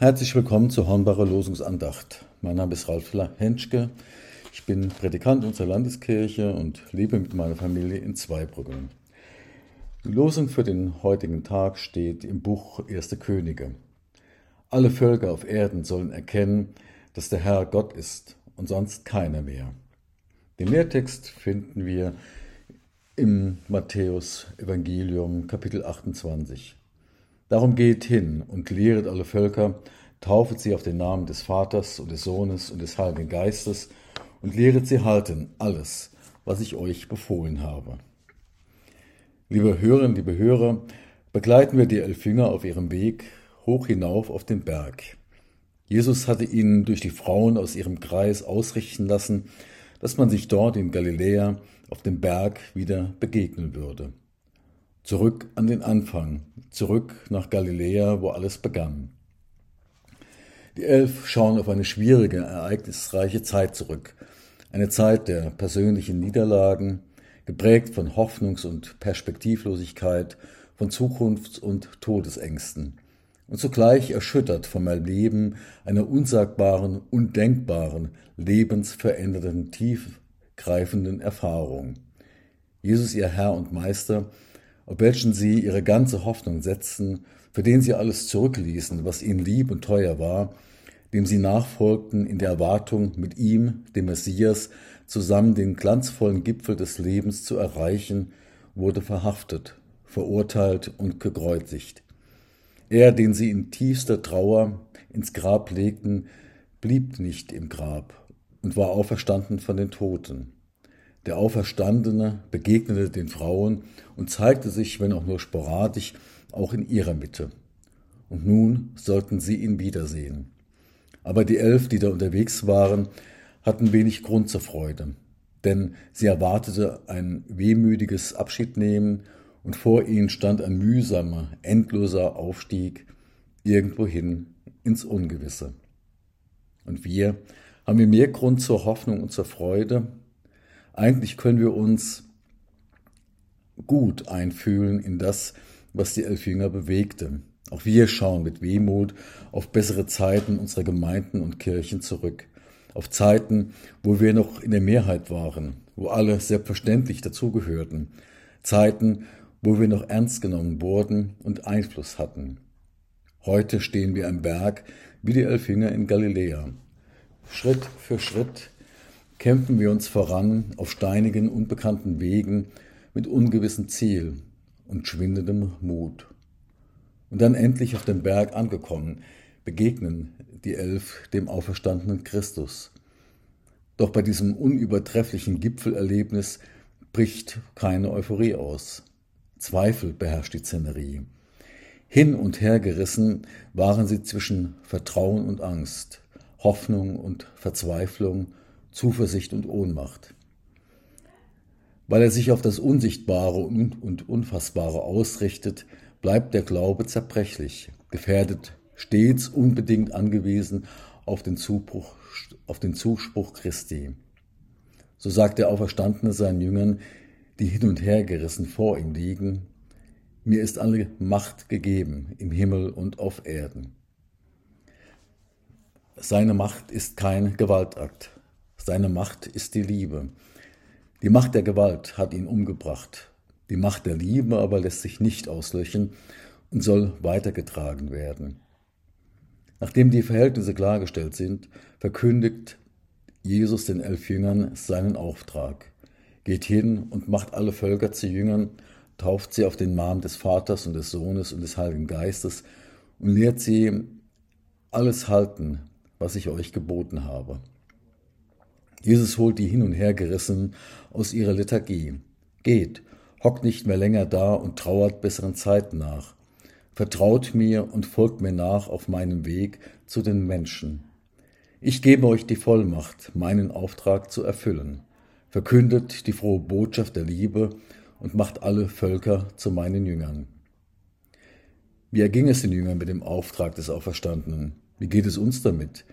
Herzlich willkommen zur Hornbacher Losungsandacht. Mein Name ist Ralf Henschke. Ich bin Prädikant unserer Landeskirche und lebe mit meiner Familie in Zweibrücken. Die Losung für den heutigen Tag steht im Buch Erste Könige. Alle Völker auf Erden sollen erkennen, dass der Herr Gott ist und sonst keiner mehr. Den Lehrtext finden wir im Matthäus Evangelium Kapitel 28. Darum geht hin und lehret alle Völker, taufet sie auf den Namen des Vaters und des Sohnes und des Heiligen Geistes und lehret sie halten alles, was ich euch befohlen habe. Liebe Hörerinnen, liebe Hörer, begleiten wir die elf Jünger auf ihrem Weg hoch hinauf auf den Berg. Jesus hatte ihnen durch die Frauen aus ihrem Kreis ausrichten lassen, dass man sich dort in Galiläa auf dem Berg wieder begegnen würde. Zurück an den Anfang, zurück nach Galiläa, wo alles begann. Die Elf schauen auf eine schwierige, ereignisreiche Zeit zurück. Eine Zeit der persönlichen Niederlagen, geprägt von Hoffnungs- und Perspektivlosigkeit, von Zukunfts- und Todesängsten und zugleich erschüttert vom Erleben einer unsagbaren, undenkbaren, lebensverändernden, tiefgreifenden Erfahrung. Jesus, ihr Herr und Meister, auf welchen sie ihre ganze Hoffnung setzten, für den sie alles zurückließen, was ihnen lieb und teuer war, dem sie nachfolgten in der Erwartung, mit ihm, dem Messias, zusammen den glanzvollen Gipfel des Lebens zu erreichen, wurde verhaftet, verurteilt und gekreuzigt. Er, den sie in tiefster Trauer ins Grab legten, blieb nicht im Grab und war auferstanden von den Toten. Der Auferstandene begegnete den Frauen und zeigte sich, wenn auch nur sporadisch, auch in ihrer Mitte. Und nun sollten sie ihn wiedersehen. Aber die elf, die da unterwegs waren, hatten wenig Grund zur Freude, denn sie erwartete ein wehmütiges Abschiednehmen und vor ihnen stand ein mühsamer, endloser Aufstieg irgendwohin ins Ungewisse. Und wir haben wir mehr Grund zur Hoffnung und zur Freude, eigentlich können wir uns gut einfühlen in das, was die elf Jünger bewegte. Auch wir schauen mit Wehmut auf bessere Zeiten unserer Gemeinden und Kirchen zurück. Auf Zeiten, wo wir noch in der Mehrheit waren, wo alle selbstverständlich dazugehörten. Zeiten, wo wir noch ernst genommen wurden und Einfluss hatten. Heute stehen wir am Berg wie die elf Jünger in Galiläa. Schritt für Schritt kämpfen wir uns voran auf steinigen, unbekannten Wegen mit ungewissem Ziel und schwindendem Mut. Und dann endlich auf dem Berg angekommen, begegnen die Elf dem auferstandenen Christus. Doch bei diesem unübertrefflichen Gipfelerlebnis bricht keine Euphorie aus. Zweifel beherrscht die Szenerie. Hin und her gerissen waren sie zwischen Vertrauen und Angst, Hoffnung und Verzweiflung, Zuversicht und Ohnmacht. Weil er sich auf das Unsichtbare und Unfassbare ausrichtet, bleibt der Glaube zerbrechlich, gefährdet, stets unbedingt angewiesen auf den, Zubruch, auf den Zuspruch Christi. So sagt der Auferstandene seinen Jüngern, die hin und her gerissen vor ihm liegen, mir ist alle Macht gegeben im Himmel und auf Erden. Seine Macht ist kein Gewaltakt, seine Macht ist die Liebe. Die Macht der Gewalt hat ihn umgebracht. Die Macht der Liebe aber lässt sich nicht auslöschen und soll weitergetragen werden. Nachdem die Verhältnisse klargestellt sind, verkündigt Jesus den elf Jüngern seinen Auftrag. Geht hin und macht alle Völker zu Jüngern, tauft sie auf den Namen des Vaters und des Sohnes und des Heiligen Geistes und lehrt sie alles halten, was ich euch geboten habe. Jesus holt die hin und her gerissen aus ihrer Lethargie. Geht, hockt nicht mehr länger da und trauert besseren Zeiten nach. Vertraut mir und folgt mir nach auf meinem Weg zu den Menschen. Ich gebe euch die Vollmacht, meinen Auftrag zu erfüllen. Verkündet die frohe Botschaft der Liebe und macht alle Völker zu meinen Jüngern. Wie erging es den Jüngern mit dem Auftrag des Auferstandenen? Wie geht es uns damit?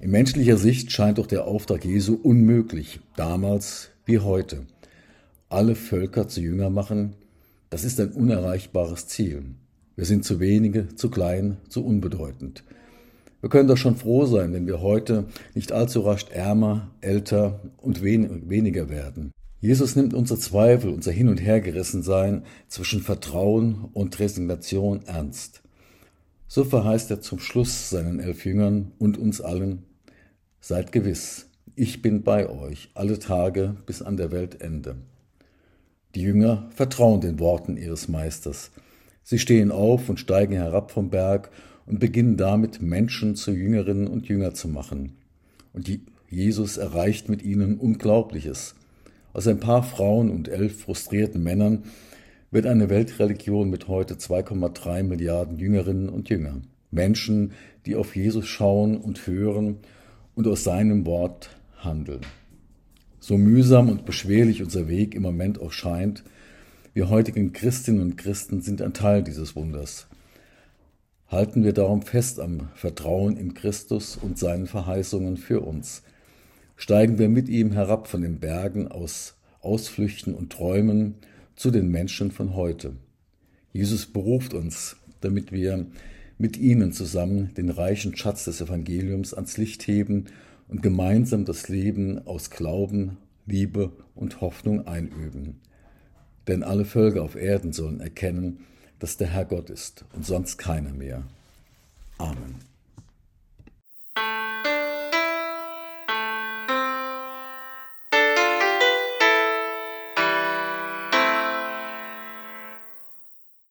In menschlicher Sicht scheint doch der Auftrag Jesu unmöglich, damals wie heute. Alle Völker zu Jünger machen, das ist ein unerreichbares Ziel. Wir sind zu wenige, zu klein, zu unbedeutend. Wir können doch schon froh sein, wenn wir heute nicht allzu rasch ärmer, älter und wen weniger werden. Jesus nimmt unsere Zweifel, unser Hin- und Hergerissensein zwischen Vertrauen und Resignation ernst. So verheißt er zum Schluss seinen elf Jüngern und uns allen, seid gewiss, ich bin bei euch alle Tage bis an der Weltende. Die Jünger vertrauen den Worten ihres Meisters. Sie stehen auf und steigen herab vom Berg und beginnen damit, Menschen zu Jüngerinnen und Jünger zu machen. Und Jesus erreicht mit ihnen Unglaubliches. Aus ein paar Frauen und elf frustrierten Männern wird eine Weltreligion mit heute 2,3 Milliarden Jüngerinnen und Jünger. Menschen, die auf Jesus schauen und hören und aus seinem Wort handeln. So mühsam und beschwerlich unser Weg im Moment auch scheint, wir heutigen Christinnen und Christen sind ein Teil dieses Wunders. Halten wir darum fest am Vertrauen in Christus und seinen Verheißungen für uns. Steigen wir mit ihm herab von den Bergen aus Ausflüchten und Träumen zu den Menschen von heute. Jesus beruft uns, damit wir mit ihnen zusammen den reichen Schatz des Evangeliums ans Licht heben und gemeinsam das Leben aus Glauben, Liebe und Hoffnung einüben. Denn alle Völker auf Erden sollen erkennen, dass der Herr Gott ist und sonst keiner mehr. Amen.